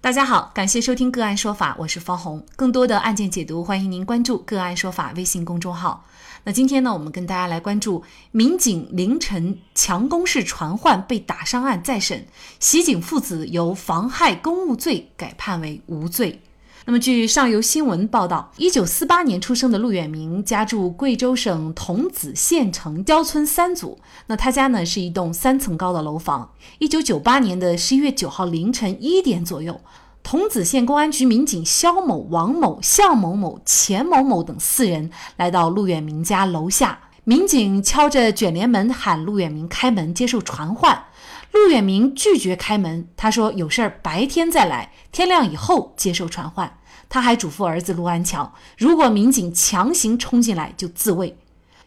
大家好，感谢收听个案说法，我是方红。更多的案件解读，欢迎您关注个案说法微信公众号。那今天呢，我们跟大家来关注民警凌晨强攻式传唤被打伤案再审，袭警父子由妨害公务罪改判为无罪。那么，据上游新闻报道，一九四八年出生的陆远明家住贵州省桐梓县城郊村三组。那他家呢是一栋三层高的楼房。一九九八年的十一月九号凌晨一点左右。桐梓县公安局民警肖某、王某、向某某、钱某某等四人来到陆远明家楼下，民警敲着卷帘门喊陆远明开门接受传唤，陆远明拒绝开门，他说有事儿白天再来，天亮以后接受传唤。他还嘱咐儿子陆安强，如果民警强行冲进来就自卫。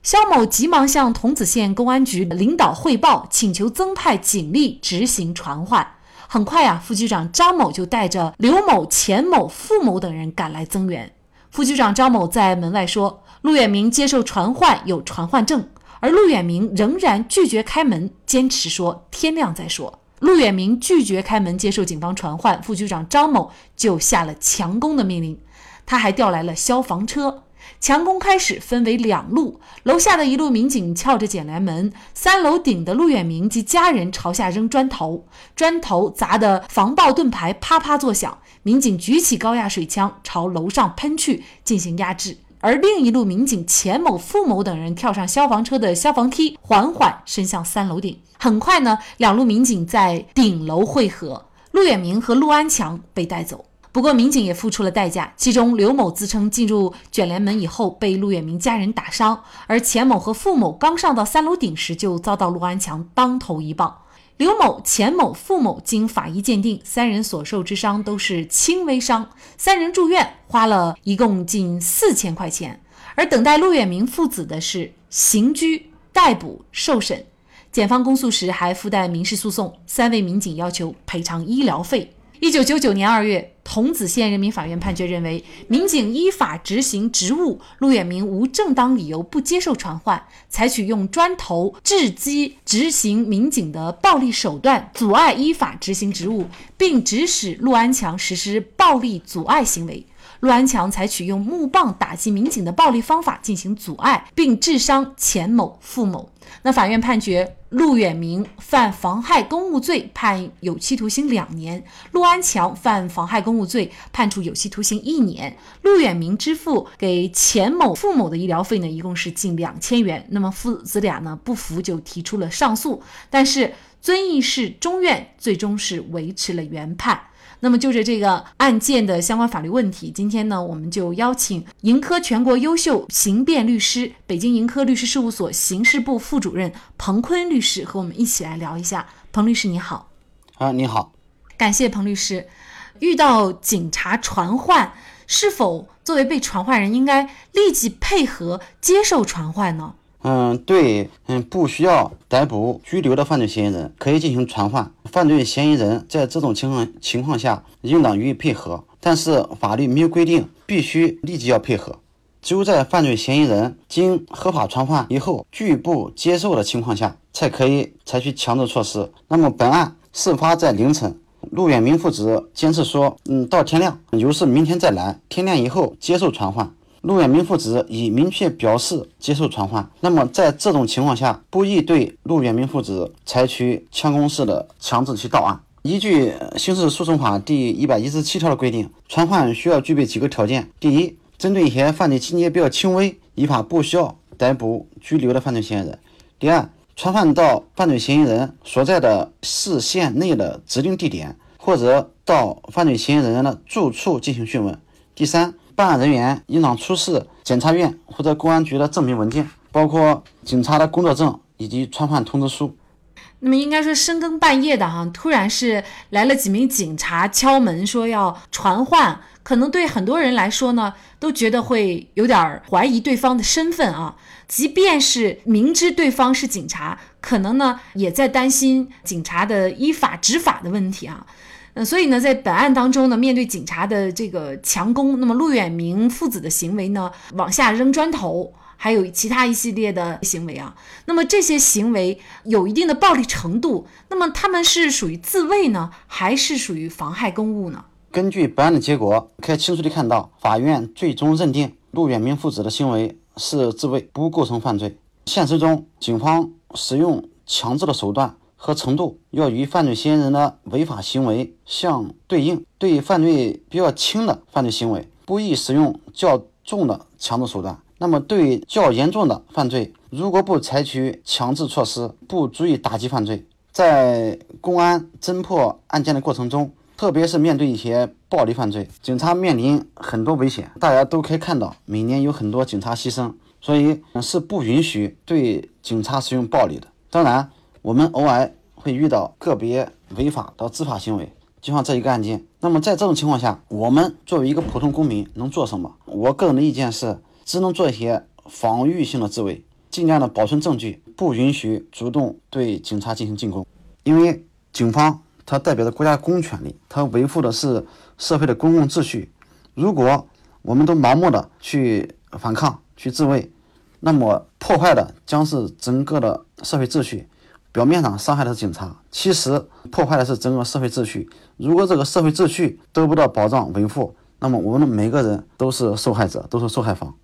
肖某急忙向桐梓县公安局领导汇报，请求增派警力执行传唤。很快呀，副局长张某就带着刘某、钱某、付某等人赶来增援。副局长张某在门外说：“陆远明接受传唤，有传唤证。”而陆远明仍然拒绝开门，坚持说天亮再说。陆远明拒绝开门接受警方传唤，副局长张某就下了强攻的命令。他还调来了消防车。强攻开始，分为两路。楼下的一路民警撬着卷帘门，三楼顶的陆远明及家人朝下扔砖头，砖头砸得防爆盾牌啪啪作响。民警举起高压水枪朝楼上喷去，进行压制。而另一路民警钱某、付某等人跳上消防车的消防梯，缓缓伸向三楼顶。很快呢，两路民警在顶楼汇合，陆远明和陆安强被带走。不过，民警也付出了代价。其中，刘某自称进入卷帘门以后被陆远明家人打伤，而钱某和付某刚上到三楼顶时就遭到陆安强当头一棒。刘某、钱某、付某经法医鉴定，三人所受之伤都是轻微伤，三人住院花了一共近四千块钱。而等待陆远明父子的是刑拘、逮捕、受审。检方公诉时还附带民事诉讼，三位民警要求赔偿医疗费。一九九九年二月，桐梓县人民法院判决认为，民警依法执行职务，陆远明无正当理由不接受传唤，采取用砖头掷击执行民警的暴力手段，阻碍依法执行职务，并指使陆安强实施暴力阻碍行为。陆安强采取用木棒打击民警的暴力方法进行阻碍，并致伤钱某、付某。那法院判决陆远明犯妨害公务罪，判有期徒刑两年；陆安强犯妨害公务罪，判处有期徒刑一年。陆远明支付给钱某、付某的医疗费呢，一共是近两千元。那么父子俩呢不服，就提出了上诉，但是遵义市中院最终是维持了原判。那么就着这个案件的相关法律问题，今天呢，我们就邀请盈科全国优秀刑辩律师、北京盈科律师事务所刑事部副主任彭坤律师和我们一起来聊一下。彭律师你好，啊你好，感谢彭律师。遇到警察传唤，是否作为被传唤人应该立即配合接受传唤呢？嗯，对，嗯，不需要逮捕拘留的犯罪嫌疑人，可以进行传唤。犯罪嫌疑人在这种情况情况下，应当予以配合。但是法律没有规定必须立即要配合，只有在犯罪嫌疑人经合法传唤以后拒不接受的情况下，才可以采取强制措施。那么本案事发在凌晨，陆远明父子坚持说，嗯，到天亮，有事明天再来，天亮以后接受传唤。陆远明父子已明确表示接受传唤，那么在这种情况下，不宜对陆远明父子采取强攻式的强制其到案。依据《刑事诉讼法》第一百一十七条的规定，传唤需要具备几个条件：第一，针对一些犯罪情节比较轻微、依法不需要逮捕拘留的犯罪嫌疑人；第二，传唤到犯罪嫌疑人所在的市县内的指定地点，或者到犯罪嫌疑人的住处进行讯问；第三。办案人员应当出示检察院或者公安局的证明文件，包括警察的工作证以及传唤通知书。那么应该说深更半夜的哈，突然是来了几名警察敲门说要传唤，可能对很多人来说呢，都觉得会有点怀疑对方的身份啊。即便是明知对方是警察，可能呢也在担心警察的依法执法的问题啊。嗯，所以呢，在本案当中呢，面对警察的这个强攻，那么陆远明父子的行为呢，往下扔砖头，还有其他一系列的行为啊，那么这些行为有一定的暴力程度，那么他们是属于自卫呢，还是属于妨害公务呢？根据本案的结果，可以清楚地看到，法院最终认定陆远明父子的行为是自卫，不构成犯罪。现实中，警方使用强制的手段。和程度要与犯罪嫌疑人的违法行为相对应。对犯罪比较轻的犯罪行为，不宜使用较重的强制手段。那么，对较严重的犯罪，如果不采取强制措施，不足以打击犯罪。在公安侦破案件的过程中，特别是面对一些暴力犯罪，警察面临很多危险。大家都可以看到，每年有很多警察牺牲，所以是不允许对警察使用暴力的。当然。我们偶尔会遇到个别违法的执法行为，就像这一个案件。那么在这种情况下，我们作为一个普通公民能做什么？我个人的意见是，只能做一些防御性的自卫，尽量的保存证据，不允许主动对警察进行进攻。因为警方它代表着国家公权力，它维护的是社会的公共秩序。如果我们都盲目的去反抗、去自卫，那么破坏的将是整个的社会秩序。表面上伤害的是警察，其实破坏的是整个社会秩序。如果这个社会秩序得不到保障维护，那么我们的每个人都是受害者，都是受害方。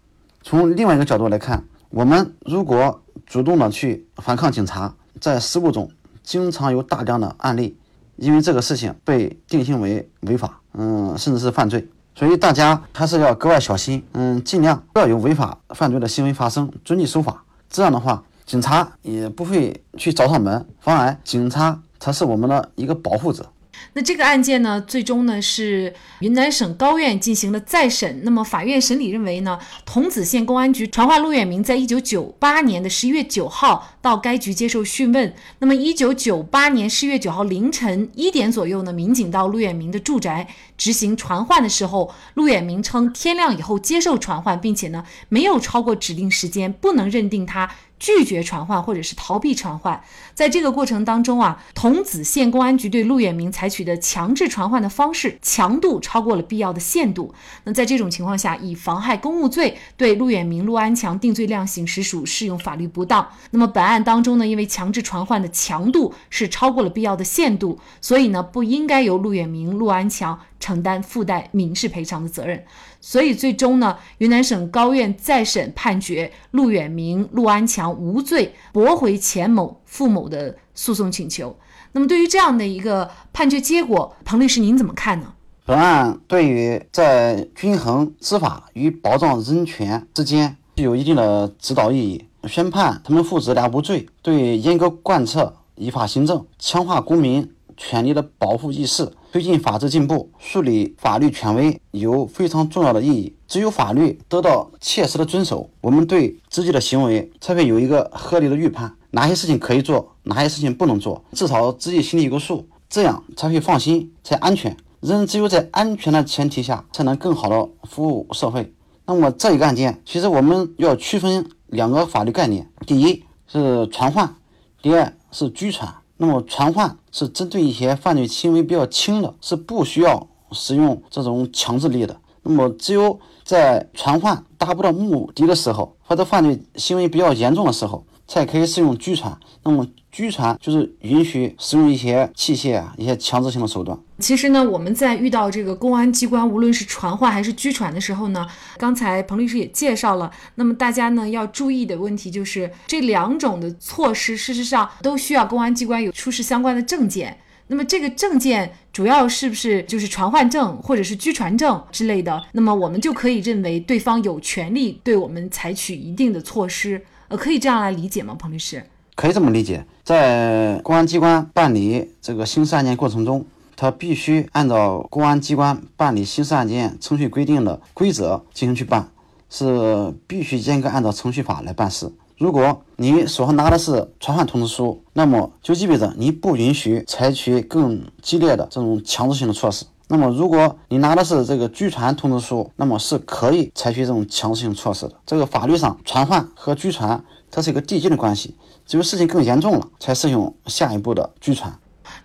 从另外一个角度来看，我们如果主动的去反抗警察，在实务中经常有大量的案例，因为这个事情被定性为违法，嗯，甚至是犯罪。所以大家还是要格外小心，嗯，尽量不要有违法犯罪的行为发生，遵纪守法。这样的话。警察也不会去找上门，反而警察他是我们的一个保护者。那这个案件呢，最终呢是云南省高院进行了再审。那么法院审理认为呢，桐梓县公安局传唤陆远明在一九九八年的十一月九号到该局接受讯问。那么一九九八年十一月九号凌晨一点左右呢，民警到陆远明的住宅执行传唤的时候，陆远明称天亮以后接受传唤，并且呢没有超过指定时间，不能认定他。拒绝传唤或者是逃避传唤，在这个过程当中啊，桐梓县公安局对陆远明采取的强制传唤的方式强度超过了必要的限度。那在这种情况下，以妨害公务罪对陆远明、陆安强定罪量刑，实属适用法律不当。那么本案当中呢，因为强制传唤的强度是超过了必要的限度，所以呢，不应该由陆远明、陆安强。承担附带民事赔偿的责任，所以最终呢，云南省高院再审判决陆远明、陆安强无罪，驳回钱某、付某的诉讼请求。那么，对于这样的一个判决结果，彭律师您怎么看呢？本案对于在均衡执法与保障人权之间具有一定的指导意义。宣判他们父子俩无罪，对严格贯彻依法行政、强化公民权利的保护意识。推进法治进步、树立法律权威有非常重要的意义。只有法律得到切实的遵守，我们对自己的行为才会有一个合理的预判，哪些事情可以做，哪些事情不能做，至少自己心里有个数，这样才会放心，才安全。人只有在安全的前提下，才能更好的服务社会。那么这一个案件，其实我们要区分两个法律概念：第一是传唤，第二是拘传。那么传唤是针对一些犯罪行为比较轻的，是不需要使用这种强制力的。那么只有在传唤达不到目的的时候，或者犯罪行为比较严重的时候。才可以使用拘传。那么拘传就是允许使用一些器械啊，一些强制性的手段。其实呢，我们在遇到这个公安机关，无论是传唤还是拘传的时候呢，刚才彭律师也介绍了。那么大家呢要注意的问题就是，这两种的措施，事实上都需要公安机关有出示相关的证件。那么这个证件主要是不是就是传唤证或者是拘传证之类的？那么我们就可以认为对方有权利对我们采取一定的措施。呃，可以这样来理解吗，彭律师？可以这么理解，在公安机关办理这个刑事案件过程中，他必须按照公安机关办理刑事案件程序规定的规则进行去办，是必须严格按照程序法来办事。如果你手上拿的是传唤通知书，那么就意味着你不允许采取更激烈的这种强制性的措施。那么，如果你拿的是这个拘传通知书，那么是可以采取这种强制性措施的。这个法律上，传唤和拘传它是一个递进的关系，只有事情更严重了，才适用下一步的拘传。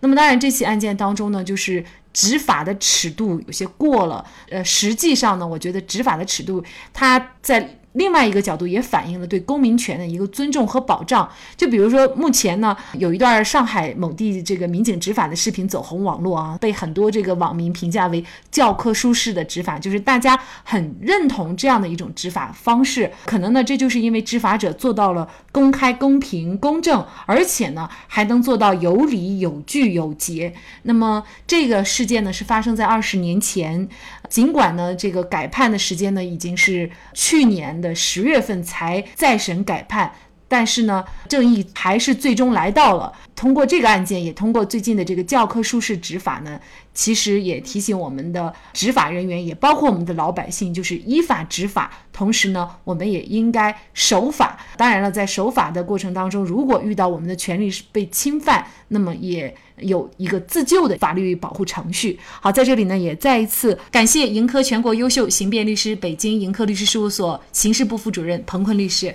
那么当然，这起案件当中呢，就是执法的尺度有些过了。呃，实际上呢，我觉得执法的尺度，它在。另外一个角度也反映了对公民权的一个尊重和保障。就比如说，目前呢有一段上海某地这个民警执法的视频走红网络啊，被很多这个网民评价为教科书式的执法，就是大家很认同这样的一种执法方式。可能呢，这就是因为执法者做到了公开、公平、公正，而且呢还能做到有理、有据、有节。那么这个事件呢是发生在二十年前，尽管呢这个改判的时间呢已经是去年。的十月份才再审改判，但是呢，正义还是最终来到了。通过这个案件，也通过最近的这个教科书式执法呢，其实也提醒我们的执法人员，也包括我们的老百姓，就是依法执法。同时呢，我们也应该守法。当然了，在守法的过程当中，如果遇到我们的权利是被侵犯，那么也有一个自救的法律保护程序。好，在这里呢，也再一次感谢盈科全国优秀刑辩律师、北京盈科律师事务所刑事部副主任彭坤律师。